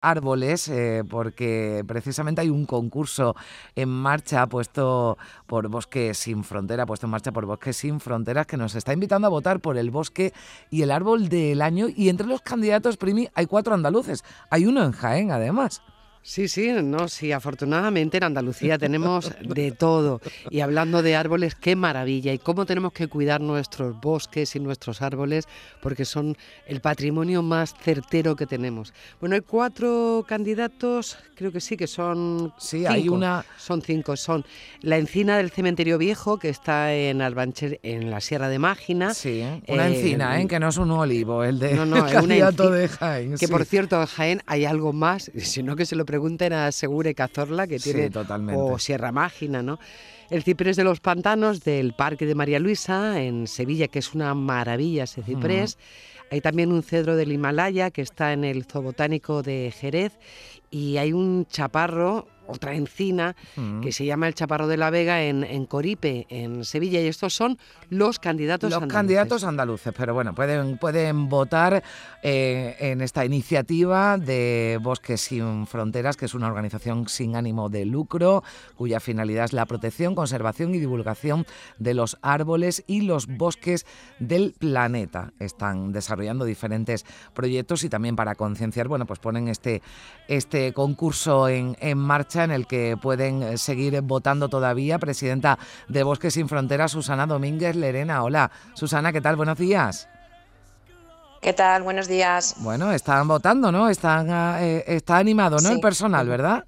árboles, eh, porque precisamente hay un concurso en marcha puesto por Bosque Sin Frontera, puesto en marcha por Bosque Sin Fronteras, que nos está invitando a votar por el bosque y el árbol del año. Y entre los candidatos, Primi, hay cuatro andaluces. Hay uno en Jaén, además. Sí, sí, no, sí, afortunadamente en Andalucía tenemos de todo. Y hablando de árboles, qué maravilla y cómo tenemos que cuidar nuestros bosques y nuestros árboles, porque son el patrimonio más certero que tenemos. Bueno, hay cuatro candidatos, creo que sí, que son. Sí, hay una. Son cinco, son la encina del cementerio viejo, que está en Albancher, en la Sierra de Mágina. Sí, una eh, encina, ¿eh? que no es un olivo, el de. No, no, es una de Jaén. Que por cierto, en Jaén hay algo más, sino que se lo pregunten a Segure Cazorla, que tiene. O Sierra Mágina, ¿no? El ciprés de los pantanos del Parque de María Luisa, en Sevilla, que es una maravilla ese ciprés. Hay también un cedro del Himalaya que está en el Zoobotánico de Jerez y hay un chaparro otra encina que se llama el Chaparro de la Vega en, Coripe, en Sevilla. Y estos son los candidatos los candidatos andaluces, pero bueno, pueden, pueden votar eh, en esta iniciativa de Bosques Sin Fronteras, que es una organización sin ánimo de lucro, cuya finalidad es la protección, conservación y divulgación de los árboles y los bosques del planeta. Están desarrollando diferentes proyectos y también para concienciar, bueno, pues ponen este, este concurso en, en marcha en el que pueden eh, seguir votando todavía. Presidenta de Bosques Sin Fronteras, Susana Domínguez Lerena. Hola, Susana, ¿qué tal? Buenos días. ¿Qué tal? Buenos días. Bueno, están votando, ¿no? Están, ah, eh, está animado, ¿no? El personal, ¿verdad?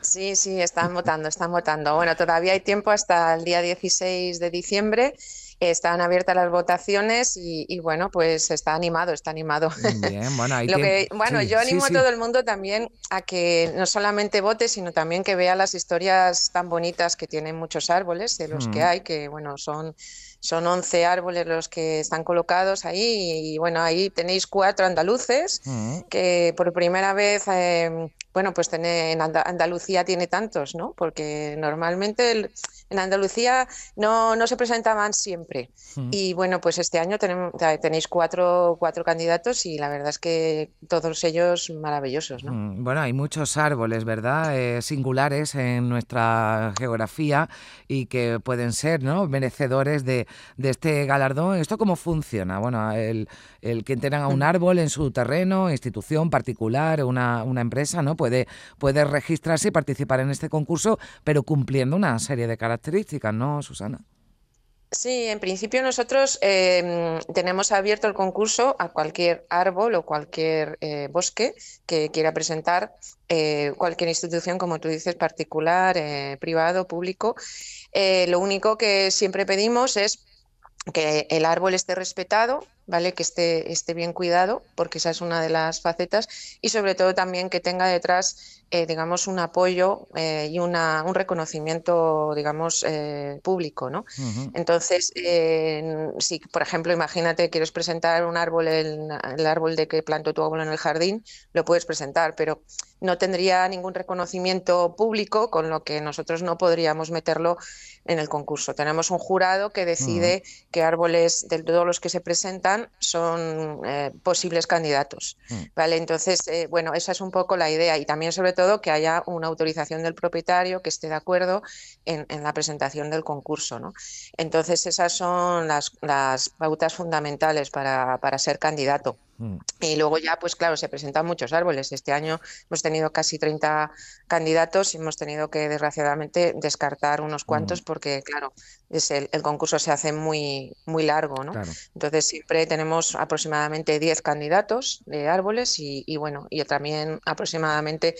Sí, sí, están votando, están votando. Bueno, todavía hay tiempo hasta el día 16 de diciembre están abiertas las votaciones y, bueno, pues está animado, está animado. Bien, bueno, bueno yo animo a todo el mundo también a que no solamente vote, sino también que vea las historias tan bonitas que tienen muchos árboles, de los que mm. hay, que bueno, son son 11 árboles los que están colocados ahí y bueno, ahí tenéis cuatro andaluces mm. que por primera vez, eh, bueno, pues en Andalucía tiene tantos, ¿no? Porque normalmente en Andalucía no, no se presentaban siempre. Mm. Y bueno, pues este año tenemos, tenéis cuatro, cuatro candidatos y la verdad es que todos ellos maravillosos, ¿no? Mm, bueno, hay muchos árboles, ¿verdad? Eh, singulares en nuestra geografía y que pueden ser, ¿no? Merecedores de, de este galardón. ¿Esto cómo funciona? Bueno, el, el que tenga un árbol en su terreno, institución particular, una, una empresa, ¿no? Puede, puede registrarse y participar en este concurso, pero cumpliendo una serie de características, ¿no, Susana? Sí, en principio nosotros em, tenemos abierto el concurso a cualquier árbol o cualquier eh, bosque que quiera presentar eh, cualquier institución, como tú dices, particular, eh, privado, público. Lo único que siempre pedimos es que el árbol esté respetado, ¿vale? Que esté, esté bien cuidado, porque esa es una de las facetas, y sobre todo también que tenga detrás eh, digamos, un apoyo eh, y una, un reconocimiento, digamos, eh, público, ¿no? Entonces, si, por ejemplo, imagínate, quieres presentar un árbol, el, el, árbol de que plantó tu abuelo en el jardín, lo puedes presentar, pero no tendría ningún reconocimiento público, con lo que nosotros no podríamos meterlo en el concurso. Tenemos un jurado que decide qué árboles de todos los que se presentan son posibles candidatos, mm. ¿vale? Entonces, bueno, esa es un poco la idea y también sobre todo que haya una autorización del propietario que esté de acuerdo en, la presentación del concurso. ¿no? Entonces, esas son las, pautas fundamentales para, ser candidato. Mm. Y luego ya, pues claro, se presentan muchos árboles. Este año hemos tenido casi 30 candidatos y hemos tenido que, desgraciadamente, descartar unos cuantos mm. porque, claro, es el, concurso se hace muy, muy largo, ¿no? Entonces siempre tenemos aproximadamente 10 candidatos de árboles y, y, bueno, y también aproximadamente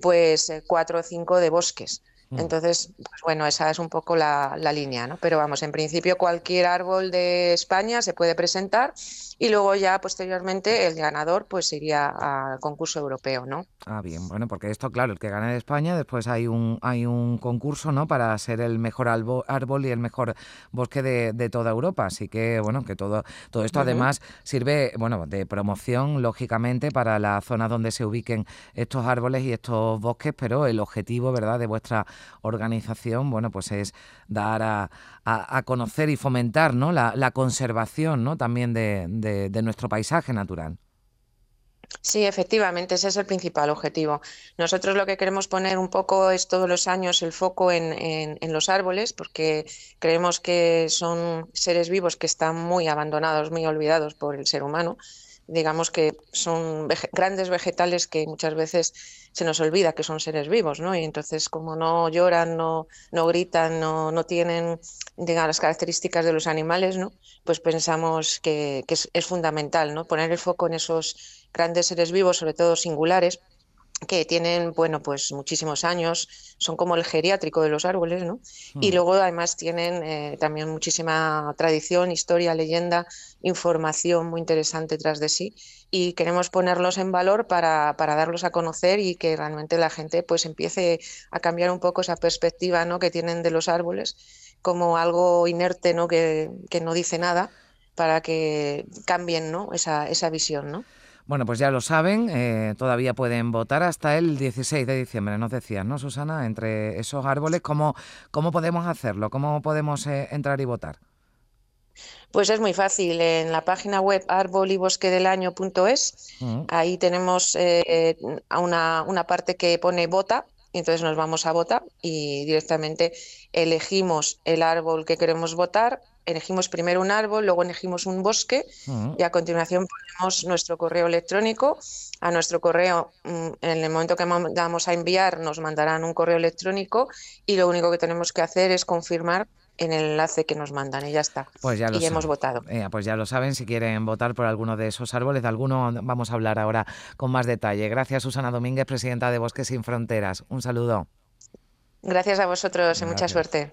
pues eh, cuatro o cinco de bosques. Mm. Entonces, pues bueno, esa es un poco la, la, línea, ¿no? Pero vamos, en principio cualquier árbol de España se puede presentar y luego ya posteriormente el ganador pues iría al concurso europeo, ¿no? Ah, bien, bueno, porque esto, claro, el que gana de España, después hay un, hay un concurso, ¿no? Para ser el mejor árbol y el mejor bosque de, toda Europa. Así que, bueno, que todo, todo esto además sirve, bueno, de promoción, lógicamente, para la zona donde se ubiquen estos árboles y estos bosques, pero el objetivo, ¿verdad?, de vuestra organización, bueno, pues es dar a, a, conocer y fomentar, ¿no? La, conservación, ¿no? También de nuestro paisaje natural. Sí, efectivamente, ese es el principal objetivo. Nosotros lo que queremos poner un poco es todos los años el foco en, los árboles, porque creemos que son seres vivos que están muy abandonados, muy olvidados por el ser humano. Digamos que son grandes vegetales que muchas veces se nos olvida que son seres vivos, ¿no? Y entonces, como no lloran, no, no gritan, no, no tienen digamos, las características de los animales, ¿no? Pues pensamos que, es, es fundamental, ¿no? Poner el foco en esos grandes seres vivos, sobre todo singulares, que tienen, bueno, pues muchísimos años, son como el geriátrico de los árboles, ¿no? Y mm. luego además tienen eh, también muchísima tradición, historia, leyenda, información muy interesante tras de sí y queremos ponerlos en valor para, para, darlos a conocer y que realmente la gente pues empiece a cambiar un poco esa perspectiva, ¿no? Que tienen de los árboles como algo inerte, ¿no? Que, que no dice nada para que cambien, ¿no? Esa, esa visión, ¿no? Bueno, pues ya lo saben, eh, todavía pueden votar hasta el 16 de diciembre, nos decías, ¿no, Susana? Entre esos árboles, ¿cómo, cómo podemos hacerlo? ¿Cómo podemos eh, entrar y votar? Pues es muy fácil, en la página web arbolybosquedelaño.es, mm. ahí tenemos eh, una, una parte que pone vota, y entonces nos vamos a votar y directamente elegimos el árbol que queremos votar, elegimos primero un árbol, luego elegimos un bosque y a continuación ponemos nuestro correo electrónico. A nuestro correo, mm, en el momento que vamos a enviar, nos mandarán un correo electrónico y lo único que tenemos que hacer es confirmar en el enlace que nos mandan y ya está. Pues ya lo y hemos votado. Eh, pues ya lo saben, si quieren votar por alguno de esos árboles, de alguno vamos a hablar ahora con más detalle. Gracias Susana Domínguez, presidenta de Bosques Sin Fronteras. Un saludo. Gracias a vosotros y mucha suerte.